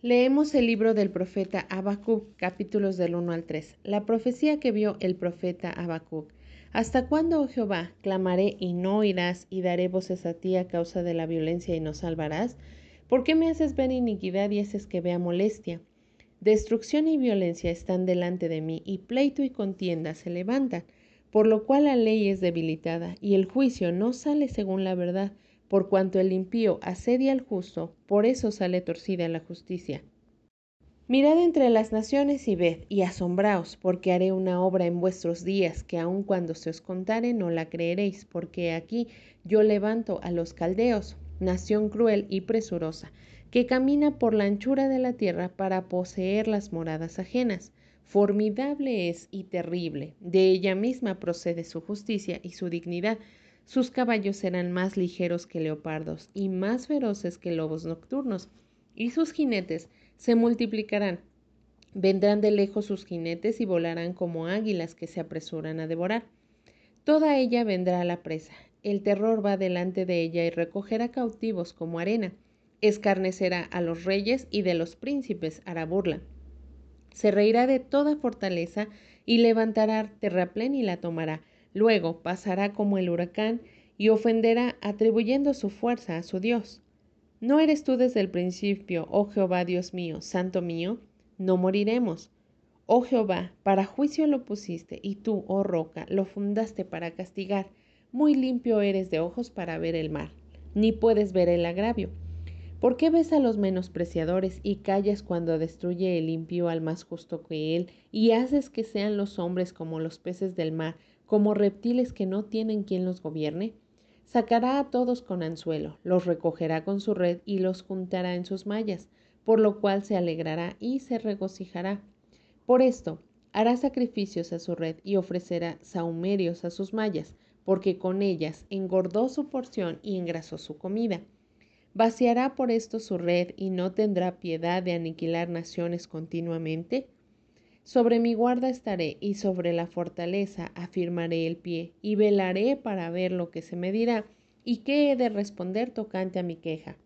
Leemos el libro del profeta Habacuc, capítulos del 1 al 3. La profecía que vio el profeta Habacuc. ¿Hasta cuándo, oh Jehová, clamaré y no oirás y daré voces a ti a causa de la violencia y no salvarás? ¿Por qué me haces ver iniquidad y haces que vea molestia? Destrucción y violencia están delante de mí y pleito y contienda se levantan, por lo cual la ley es debilitada y el juicio no sale según la verdad por cuanto el impío asedia al justo, por eso sale torcida la justicia. Mirad entre las naciones y ved, y asombraos, porque haré una obra en vuestros días, que aun cuando se os contare no la creeréis, porque aquí yo levanto a los caldeos, nación cruel y presurosa, que camina por la anchura de la tierra para poseer las moradas ajenas. Formidable es y terrible, de ella misma procede su justicia y su dignidad, sus caballos serán más ligeros que leopardos y más feroces que lobos nocturnos, y sus jinetes se multiplicarán. Vendrán de lejos sus jinetes y volarán como águilas que se apresuran a devorar. Toda ella vendrá a la presa. El terror va delante de ella y recogerá cautivos como arena. Escarnecerá a los reyes y de los príncipes hará burla. Se reirá de toda fortaleza y levantará terraplén y la tomará Luego pasará como el huracán y ofenderá atribuyendo su fuerza a su Dios. ¿No eres tú desde el principio, oh Jehová Dios mío, santo mío? No moriremos. Oh Jehová, para juicio lo pusiste, y tú, oh roca, lo fundaste para castigar. Muy limpio eres de ojos para ver el mar, ni puedes ver el agravio. ¿Por qué ves a los menospreciadores y callas cuando destruye el impío al más justo que él, y haces que sean los hombres como los peces del mar, como reptiles que no tienen quien los gobierne? Sacará a todos con anzuelo, los recogerá con su red y los juntará en sus mallas, por lo cual se alegrará y se regocijará. Por esto, hará sacrificios a su red y ofrecerá saumerios a sus mallas, porque con ellas engordó su porción y engrasó su comida. ¿Vaciará por esto su red y no tendrá piedad de aniquilar naciones continuamente? Sobre mi guarda estaré y sobre la fortaleza afirmaré el pie y velaré para ver lo que se me dirá y qué he de responder tocante a mi queja.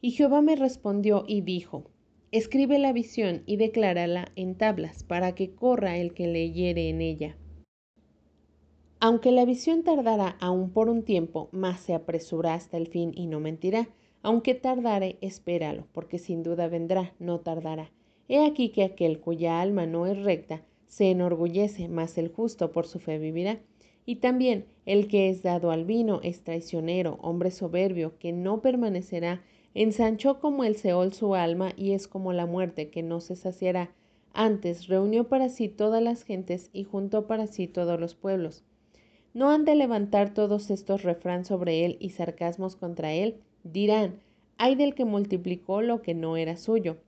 Y Jehová me respondió y dijo, Escribe la visión y declárala en tablas para que corra el que leyere en ella. Aunque la visión tardará aún por un tiempo, más se apresurará hasta el fin y no mentirá. Aunque tardare, espéralo, porque sin duda vendrá, no tardará. He aquí que aquel cuya alma no es recta se enorgullece, mas el justo por su fe vivirá. Y también el que es dado al vino es traicionero, hombre soberbio, que no permanecerá, ensanchó como el Seol su alma y es como la muerte que no se saciará. Antes reunió para sí todas las gentes y juntó para sí todos los pueblos. ¿No han de levantar todos estos refrán sobre él y sarcasmos contra él? Dirán, hay del que multiplicó lo que no era suyo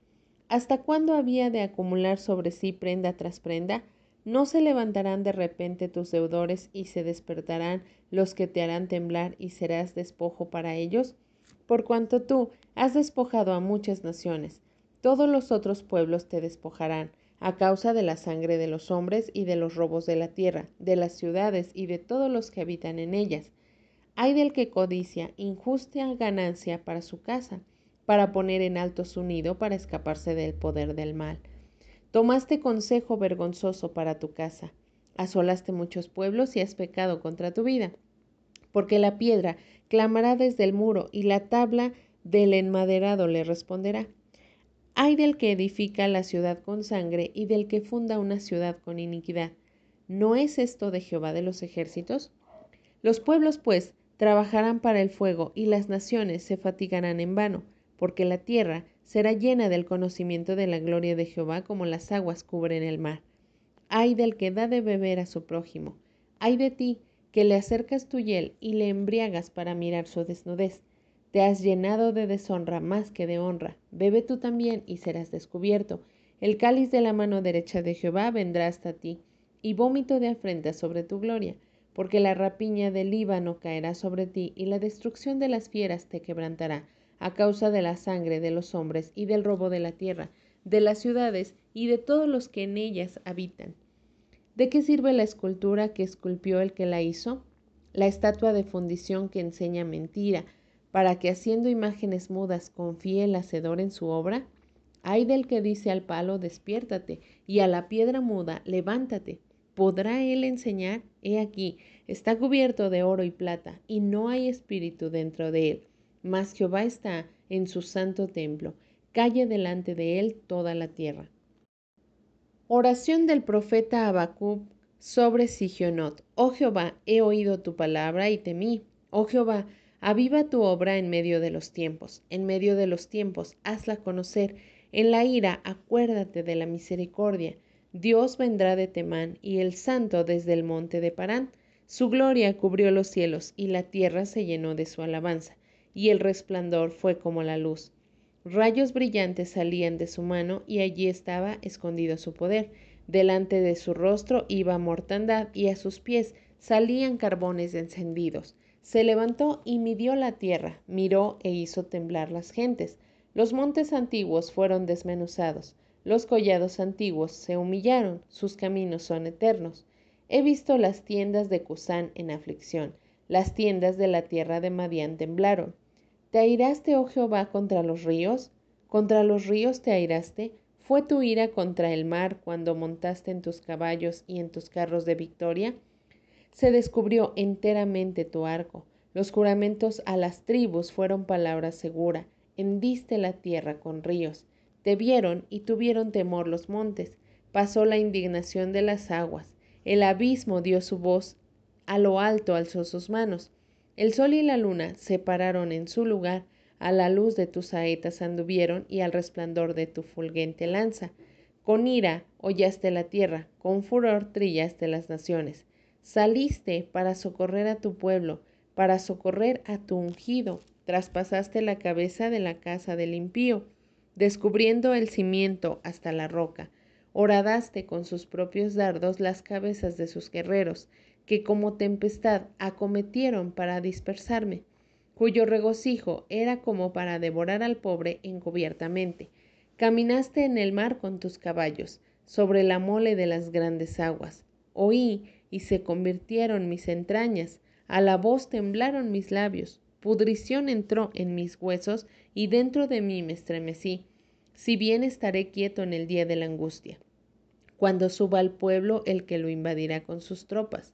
¿Hasta cuándo había de acumular sobre sí prenda tras prenda? ¿No se levantarán de repente tus deudores y se despertarán los que te harán temblar y serás despojo para ellos? Por cuanto tú has despojado a muchas naciones, todos los otros pueblos te despojarán, a causa de la sangre de los hombres y de los robos de la tierra, de las ciudades y de todos los que habitan en ellas. Hay del que codicia injusta ganancia para su casa, para poner en alto su nido para escaparse del poder del mal. Tomaste consejo vergonzoso para tu casa, asolaste muchos pueblos y has pecado contra tu vida, porque la piedra clamará desde el muro y la tabla del enmaderado le responderá. Hay del que edifica la ciudad con sangre y del que funda una ciudad con iniquidad. ¿No es esto de Jehová de los ejércitos? Los pueblos, pues, trabajarán para el fuego y las naciones se fatigarán en vano porque la tierra será llena del conocimiento de la gloria de Jehová como las aguas cubren el mar. Ay del que da de beber a su prójimo. Ay de ti, que le acercas tu hiel y le embriagas para mirar su desnudez. Te has llenado de deshonra más que de honra. Bebe tú también y serás descubierto. El cáliz de la mano derecha de Jehová vendrá hasta ti, y vómito de afrenta sobre tu gloria, porque la rapiña del Líbano caerá sobre ti, y la destrucción de las fieras te quebrantará a causa de la sangre de los hombres y del robo de la tierra, de las ciudades y de todos los que en ellas habitan. ¿De qué sirve la escultura que esculpió el que la hizo? La estatua de fundición que enseña mentira, para que haciendo imágenes mudas confíe el hacedor en su obra? Hay del que dice al palo, despiértate, y a la piedra muda, levántate. ¿Podrá él enseñar? He aquí, está cubierto de oro y plata, y no hay espíritu dentro de él. Mas Jehová está en su santo templo. Calle delante de él toda la tierra. Oración del profeta Habacuc sobre Sigionot. Oh Jehová, he oído tu palabra y temí. Oh Jehová, aviva tu obra en medio de los tiempos. En medio de los tiempos, hazla conocer. En la ira, acuérdate de la misericordia. Dios vendrá de Temán y el santo desde el monte de Parán. Su gloria cubrió los cielos y la tierra se llenó de su alabanza, y el resplandor fue como la luz. Rayos brillantes salían de su mano y allí estaba escondido su poder. Delante de su rostro iba mortandad y a sus pies salían carbones encendidos. Se levantó y midió la tierra, miró e hizo temblar las gentes. Los montes antiguos fueron desmenuzados, los collados antiguos se humillaron, sus caminos son eternos. He visto las tiendas de Cusán en aflicción, las tiendas de la tierra de Madián temblaron. ¿Te airaste, oh Jehová, contra los ríos? ¿Contra los ríos te airaste? ¿Fue tu ira contra el mar cuando montaste en tus caballos y en tus carros de victoria? Se descubrió enteramente tu arco. Los juramentos a las tribus fueron palabra segura. Hendiste la tierra con ríos. Te vieron y tuvieron temor los montes. Pasó la indignación de las aguas. El abismo dio su voz. A lo alto alzó sus manos. El sol y la luna se pararon en su lugar, a la luz de tus saetas anduvieron y al resplandor de tu fulgente lanza. Con ira hollaste la tierra, con furor trillaste las naciones. Saliste para socorrer a tu pueblo, para socorrer a tu ungido. Traspasaste la cabeza de la casa del impío, descubriendo el cimiento hasta la roca. Horadaste con sus propios dardos las cabezas de sus guerreros que como tempestad acometieron para dispersarme, cuyo regocijo era como para devorar al pobre encubiertamente. Caminaste en el mar con tus caballos, sobre la mole de las grandes aguas. Oí y se convirtieron mis entrañas, a la voz temblaron mis labios, pudrición entró en mis huesos y dentro de mí me estremecí. Si bien estaré quieto en el día de la angustia, cuando suba al pueblo el que lo invadirá con sus tropas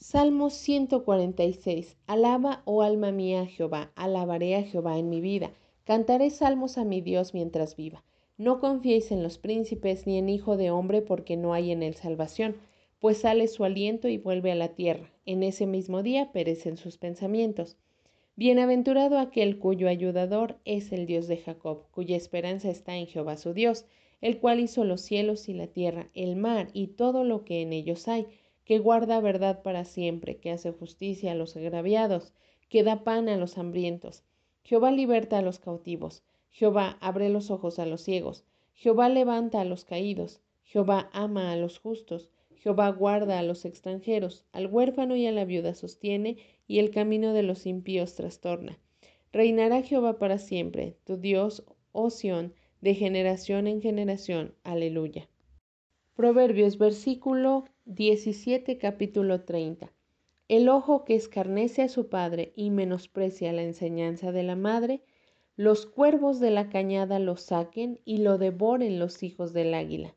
Salmo 146. Alaba, oh alma mía, a Jehová, alabaré a Jehová en mi vida, cantaré salmos a mi Dios mientras viva. No confiéis en los príncipes ni en hijo de hombre, porque no hay en él salvación, pues sale su aliento y vuelve a la tierra. En ese mismo día perecen sus pensamientos. Bienaventurado aquel cuyo ayudador es el Dios de Jacob, cuya esperanza está en Jehová su Dios, el cual hizo los cielos y la tierra, el mar y todo lo que en ellos hay que guarda verdad para siempre, que hace justicia a los agraviados, que da pan a los hambrientos. Jehová liberta a los cautivos, Jehová abre los ojos a los ciegos, Jehová levanta a los caídos, Jehová ama a los justos, Jehová guarda a los extranjeros, al huérfano y a la viuda sostiene, y el camino de los impíos trastorna. Reinará Jehová para siempre, tu Dios, oh Sión, de generación en generación. Aleluya. Proverbios versículo 17 capítulo 30. El ojo que escarnece a su padre y menosprecia la enseñanza de la madre, los cuervos de la cañada lo saquen y lo devoren los hijos del águila.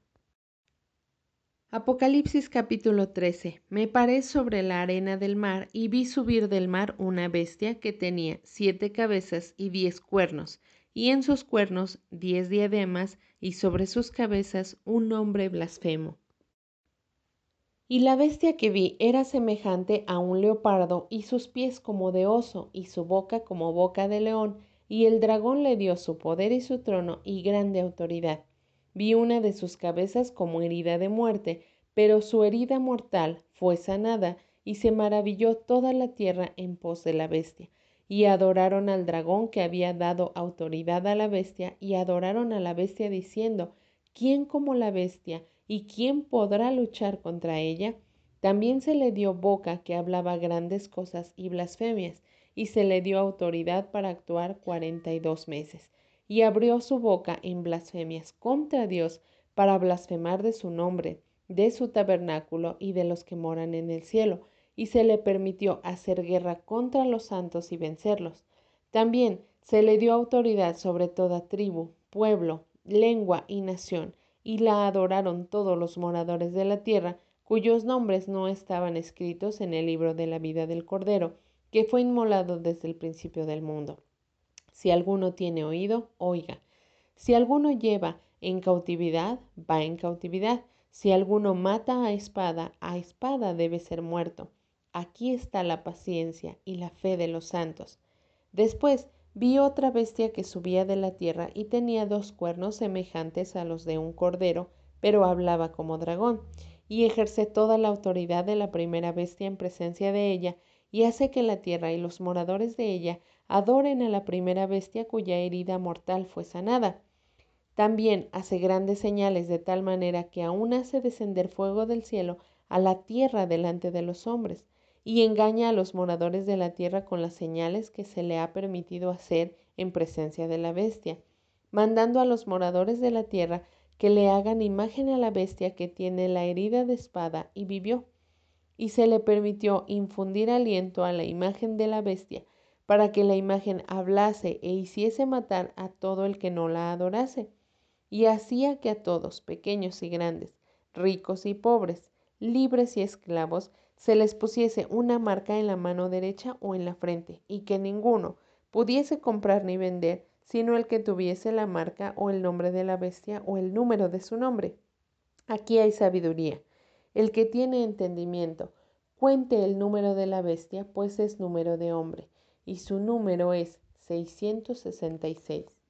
Apocalipsis capítulo 13. Me paré sobre la arena del mar y vi subir del mar una bestia que tenía siete cabezas y diez cuernos, y en sus cuernos diez diademas, y sobre sus cabezas un nombre blasfemo. Y la bestia que vi era semejante a un leopardo, y sus pies como de oso, y su boca como boca de león, y el dragón le dio su poder y su trono y grande autoridad. Vi una de sus cabezas como herida de muerte, pero su herida mortal fue sanada, y se maravilló toda la tierra en pos de la bestia. Y adoraron al dragón que había dado autoridad a la bestia, y adoraron a la bestia diciendo, ¿quién como la bestia y quién podrá luchar contra ella? También se le dio boca que hablaba grandes cosas y blasfemias, y se le dio autoridad para actuar cuarenta y dos meses. Y abrió su boca en blasfemias contra Dios para blasfemar de su nombre, de su tabernáculo y de los que moran en el cielo, y se le permitió hacer guerra contra los santos y vencerlos. También se le dio autoridad sobre toda tribu, pueblo, lengua y nación, y la adoraron todos los moradores de la tierra, cuyos nombres no estaban escritos en el libro de la vida del Cordero, que fue inmolado desde el principio del mundo. Si alguno tiene oído, oiga. Si alguno lleva en cautividad, va en cautividad. Si alguno mata a espada, a espada debe ser muerto. Aquí está la paciencia y la fe de los santos. Después vi otra bestia que subía de la tierra y tenía dos cuernos semejantes a los de un cordero, pero hablaba como dragón, y ejerce toda la autoridad de la primera bestia en presencia de ella, y hace que la tierra y los moradores de ella adoren a la primera bestia cuya herida mortal fue sanada. También hace grandes señales de tal manera que aún hace descender fuego del cielo a la tierra delante de los hombres, y engaña a los moradores de la tierra con las señales que se le ha permitido hacer en presencia de la bestia, mandando a los moradores de la tierra que le hagan imagen a la bestia que tiene la herida de espada y vivió y se le permitió infundir aliento a la imagen de la bestia, para que la imagen hablase e hiciese matar a todo el que no la adorase, y hacía que a todos, pequeños y grandes, ricos y pobres, libres y esclavos, se les pusiese una marca en la mano derecha o en la frente, y que ninguno pudiese comprar ni vender, sino el que tuviese la marca o el nombre de la bestia o el número de su nombre. Aquí hay sabiduría. El que tiene entendimiento, cuente el número de la bestia, pues es número de hombre, y su número es 666.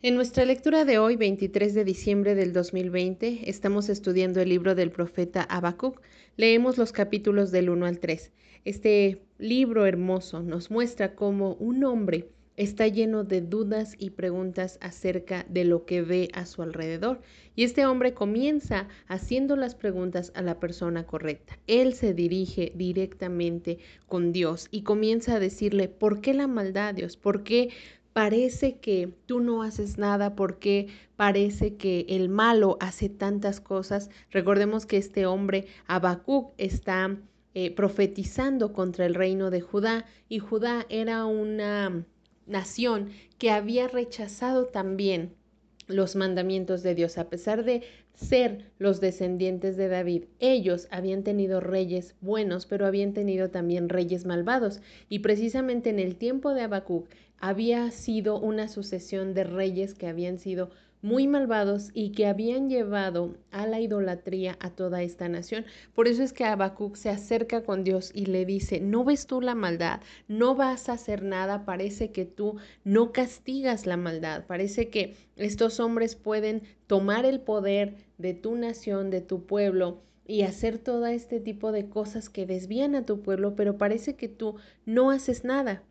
En nuestra lectura de hoy, 23 de diciembre del 2020, estamos estudiando el libro del profeta Habacuc. Leemos los capítulos del 1 al 3. Este libro hermoso nos muestra cómo un hombre está lleno de dudas y preguntas acerca de lo que ve a su alrededor. Y este hombre comienza haciendo las preguntas a la persona correcta. Él se dirige directamente con Dios y comienza a decirle, ¿por qué la maldad, Dios? ¿Por qué parece que tú no haces nada? ¿Por qué parece que el malo hace tantas cosas? Recordemos que este hombre, Habacuc, está eh, profetizando contra el reino de Judá y Judá era una nación que había rechazado también los mandamientos de Dios, a pesar de ser los descendientes de David. Ellos habían tenido reyes buenos, pero habían tenido también reyes malvados. Y precisamente en el tiempo de Habacuc había sido una sucesión de reyes que habían sido muy malvados y que habían llevado a la idolatría a toda esta nación. Por eso es que Habacuc se acerca con Dios y le dice, no ves tú la maldad, no vas a hacer nada, parece que tú no castigas la maldad, parece que estos hombres pueden tomar el poder de tu nación, de tu pueblo, y hacer todo este tipo de cosas que desvían a tu pueblo, pero parece que tú no haces nada.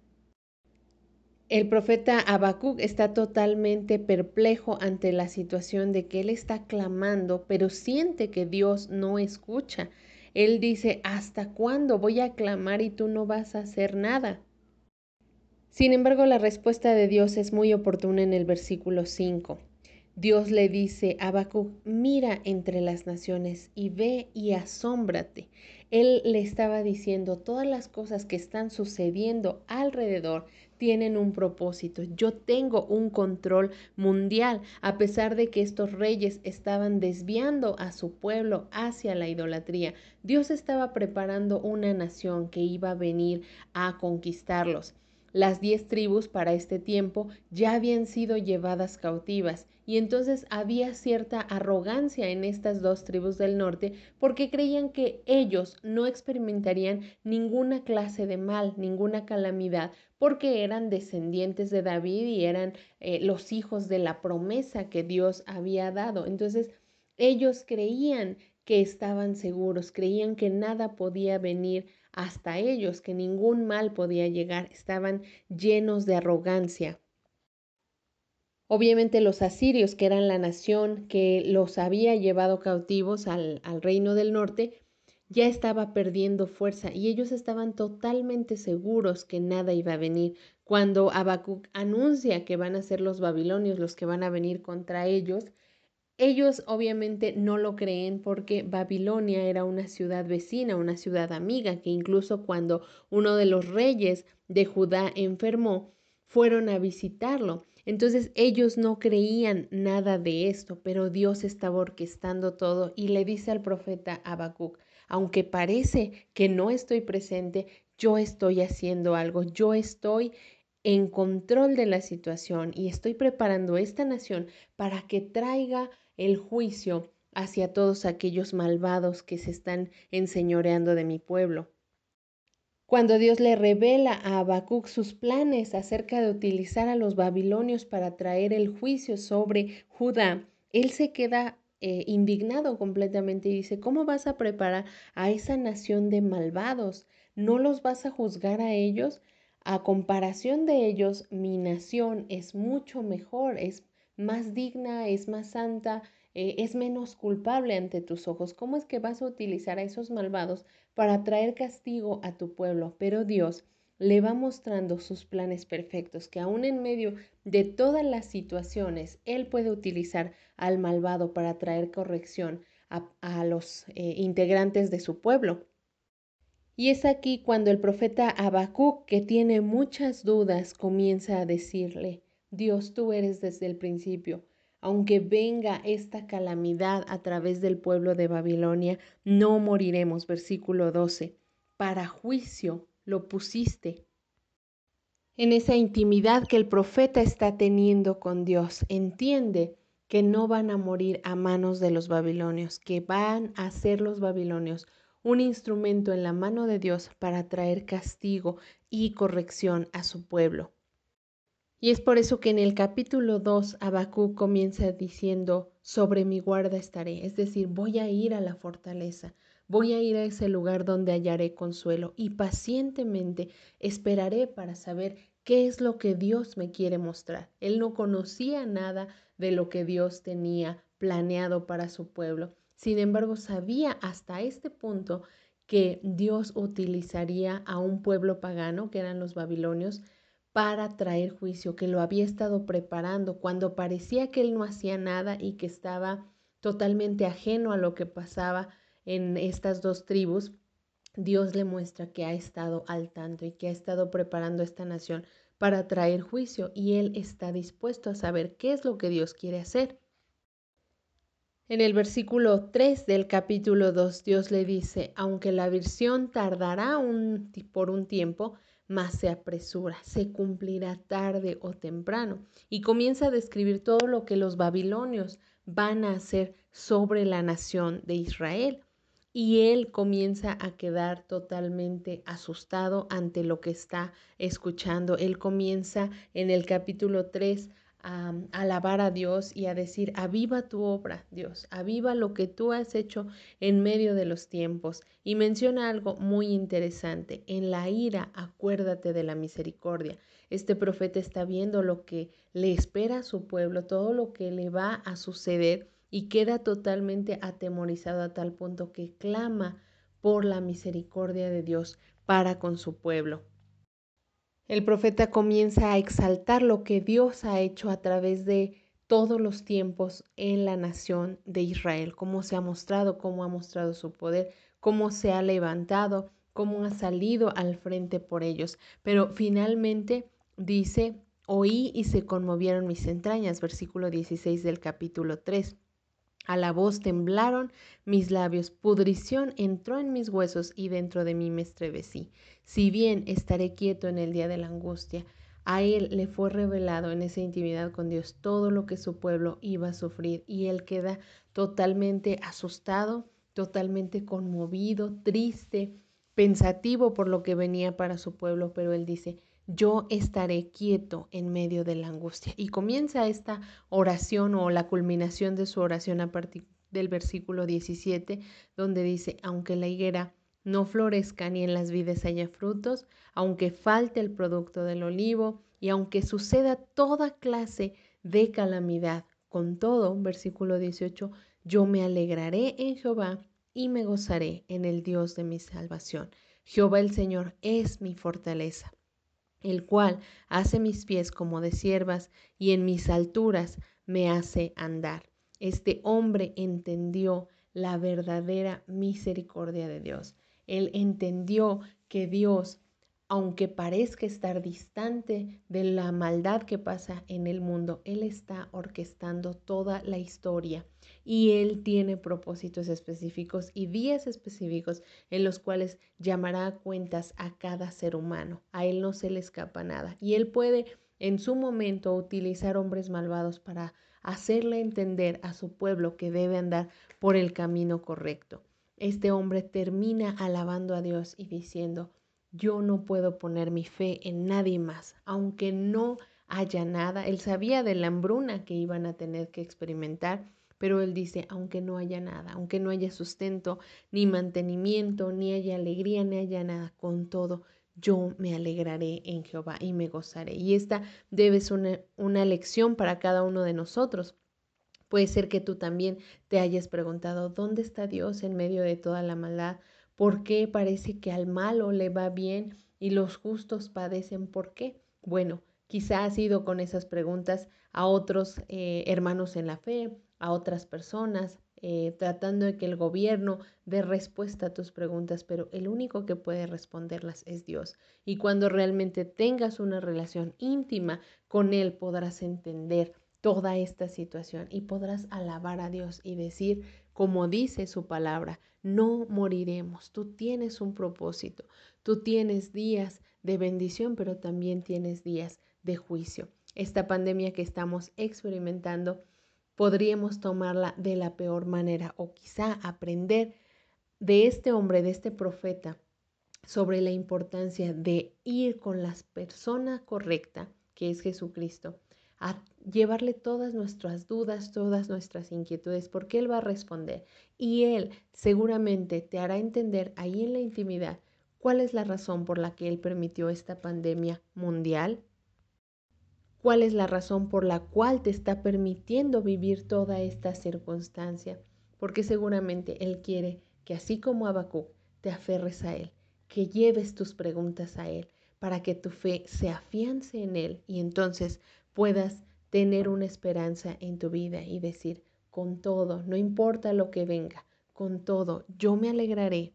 El profeta Habacuc está totalmente perplejo ante la situación de que él está clamando, pero siente que Dios no escucha. Él dice, ¿hasta cuándo voy a clamar y tú no vas a hacer nada? Sin embargo, la respuesta de Dios es muy oportuna en el versículo 5. Dios le dice a Habacuc, mira entre las naciones y ve y asómbrate. Él le estaba diciendo todas las cosas que están sucediendo alrededor tienen un propósito. Yo tengo un control mundial, a pesar de que estos reyes estaban desviando a su pueblo hacia la idolatría. Dios estaba preparando una nación que iba a venir a conquistarlos. Las diez tribus para este tiempo ya habían sido llevadas cautivas y entonces había cierta arrogancia en estas dos tribus del norte porque creían que ellos no experimentarían ninguna clase de mal, ninguna calamidad, porque eran descendientes de David y eran eh, los hijos de la promesa que Dios había dado. Entonces ellos creían que estaban seguros, creían que nada podía venir hasta ellos, que ningún mal podía llegar, estaban llenos de arrogancia. Obviamente los asirios, que eran la nación que los había llevado cautivos al, al reino del norte, ya estaba perdiendo fuerza y ellos estaban totalmente seguros que nada iba a venir. Cuando Habacuc anuncia que van a ser los babilonios los que van a venir contra ellos, ellos obviamente no lo creen porque Babilonia era una ciudad vecina, una ciudad amiga, que incluso cuando uno de los reyes de Judá enfermó, fueron a visitarlo. Entonces ellos no creían nada de esto, pero Dios estaba orquestando todo y le dice al profeta Habacuc, aunque parece que no estoy presente, yo estoy haciendo algo, yo estoy en control de la situación y estoy preparando esta nación para que traiga el juicio hacia todos aquellos malvados que se están enseñoreando de mi pueblo. Cuando Dios le revela a Habacuc sus planes acerca de utilizar a los babilonios para traer el juicio sobre Judá, él se queda eh, indignado completamente y dice, ¿cómo vas a preparar a esa nación de malvados? ¿No los vas a juzgar a ellos? A comparación de ellos, mi nación es mucho mejor, es más digna, es más santa, eh, es menos culpable ante tus ojos. ¿Cómo es que vas a utilizar a esos malvados para traer castigo a tu pueblo? Pero Dios le va mostrando sus planes perfectos, que aún en medio de todas las situaciones, Él puede utilizar al malvado para traer corrección a, los eh, integrantes de su pueblo. Y es aquí cuando el profeta Habacuc, que tiene muchas dudas, comienza a decirle, Dios, tú eres desde el principio. Aunque venga esta calamidad a través del pueblo de Babilonia, no moriremos. Versículo 12. Para juicio lo pusiste. En esa intimidad que el profeta está teniendo con Dios, entiende que no van a morir a manos de los babilonios, que van a ser los babilonios un instrumento en la mano de Dios para traer castigo y corrección a su pueblo. Y es por eso que en el capítulo 2 Abacú comienza diciendo, sobre mi guarda estaré, es decir, voy a ir a la fortaleza, voy a ir a ese lugar donde hallaré consuelo y pacientemente esperaré para saber qué es lo que Dios me quiere mostrar. Él no conocía nada de lo que Dios tenía planeado para su pueblo. Sin embargo, sabía hasta este punto que Dios utilizaría a un pueblo pagano, que eran los babilonios, para traer juicio, que lo había estado preparando cuando parecía que él no hacía nada y que estaba totalmente ajeno a lo que pasaba en estas dos tribus. Dios le muestra que ha estado al tanto y que ha estado preparando esta nación para traer juicio y él está dispuesto a saber qué es lo que Dios quiere hacer. En el versículo 3 del capítulo 2 Dios le dice, aunque la visión tardará un, por un tiempo, más se apresura, se cumplirá tarde o temprano. Y comienza a describir todo lo que los babilonios van a hacer sobre la nación de Israel. Y él comienza a quedar totalmente asustado ante lo que está escuchando. Él comienza en el capítulo 3 a, alabar a Dios y a decir, aviva tu obra, Dios, aviva lo que tú has hecho en medio de los tiempos. Y menciona algo muy interesante, en la ira acuérdate de la misericordia. Este profeta está viendo lo que le espera a su pueblo, todo lo que le va a suceder y queda totalmente atemorizado a tal punto que clama por la misericordia de Dios para con su pueblo. El profeta comienza a exaltar lo que Dios ha hecho a través de todos los tiempos en la nación de Israel, cómo se ha mostrado, cómo ha mostrado su poder, cómo se ha levantado, cómo ha salido al frente por ellos. Pero finalmente dice, oí y se conmovieron mis entrañas, versículo 16 del capítulo 3. A la voz temblaron mis labios, pudrición entró en mis huesos y dentro de mí me estrevecí. Si bien estaré quieto en el día de la angustia, a él le fue revelado en esa intimidad con Dios todo lo que su pueblo iba a sufrir y él queda totalmente asustado, totalmente conmovido, triste, pensativo por lo que venía para su pueblo, pero él dice, yo estaré quieto en medio de la angustia. Y comienza esta oración o la culminación de su oración a partir del versículo 17, donde dice, aunque la higuera no florezca ni en las vides haya frutos, aunque falte el producto del olivo y aunque suceda toda clase de calamidad. Con todo, versículo 18, yo me alegraré en Jehová y me gozaré en el Dios de mi salvación. Jehová el Señor es mi fortaleza, el cual hace mis pies como de siervas y en mis alturas me hace andar. Este hombre entendió la verdadera misericordia de Dios. Él entendió que Dios aunque parezca estar distante de la maldad que pasa en el mundo, Él está orquestando toda la historia y Él tiene propósitos específicos y días específicos en los cuales llamará cuentas a cada ser humano. A Él no se le escapa nada y Él puede en su momento utilizar hombres malvados para hacerle entender a su pueblo que debe andar por el camino correcto. Este hombre termina alabando a Dios y diciendo, yo no puedo poner mi fe en nadie más, aunque no haya nada. Él sabía de la hambruna que iban a tener que experimentar, pero él dice, aunque no haya nada, aunque no haya sustento, ni mantenimiento, ni haya alegría, ni haya nada, con todo, yo me alegraré en Jehová y me gozaré. Y esta debe ser una, una lección para cada uno de nosotros. Puede ser que tú también te hayas preguntado, ¿dónde está Dios en medio de toda la maldad? ¿Por qué parece que al malo le va bien y los justos padecen? ¿Por qué? Bueno, quizá has ido con esas preguntas a otros eh, hermanos en la fe, a otras personas, eh, tratando de que el gobierno dé respuesta a tus preguntas, pero el único que puede responderlas es Dios. Y cuando realmente tengas una relación íntima con Él, podrás entender toda esta situación y podrás alabar a Dios y decir, como dice su palabra, no moriremos. Tú tienes un propósito, tú tienes días de bendición, pero también tienes días de juicio. Esta pandemia que estamos experimentando, podríamos tomarla de la peor manera o quizá aprender de este hombre, de este profeta, sobre la importancia de ir con la persona correcta, que es Jesucristo, a llevarle todas nuestras dudas, todas nuestras inquietudes, porque Él va a responder. Y Él seguramente te hará entender ahí en la intimidad cuál es la razón por la que Él permitió esta pandemia mundial, cuál es la razón por la cual te está permitiendo vivir toda esta circunstancia, porque seguramente Él quiere que así como Abacú te aferres a Él, que lleves tus preguntas a Él, para que tu fe se afiance en Él y entonces puedas tener una esperanza en tu vida y decir, con todo, no importa lo que venga, con todo, yo me alegraré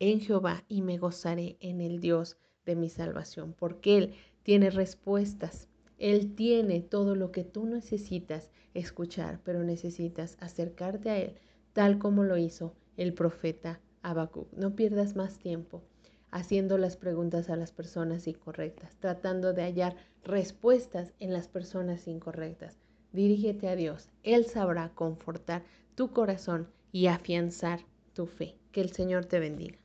en Jehová y me gozaré en el Dios de mi salvación, porque Él tiene respuestas, Él tiene todo lo que tú necesitas escuchar, pero necesitas acercarte a Él, tal como lo hizo el profeta Habacuc. No pierdas más tiempo haciendo las preguntas a las personas incorrectas, tratando de hallar respuestas en las personas incorrectas. Dirígete a Dios, Él sabrá confortar tu corazón y afianzar tu fe. Que el Señor te bendiga.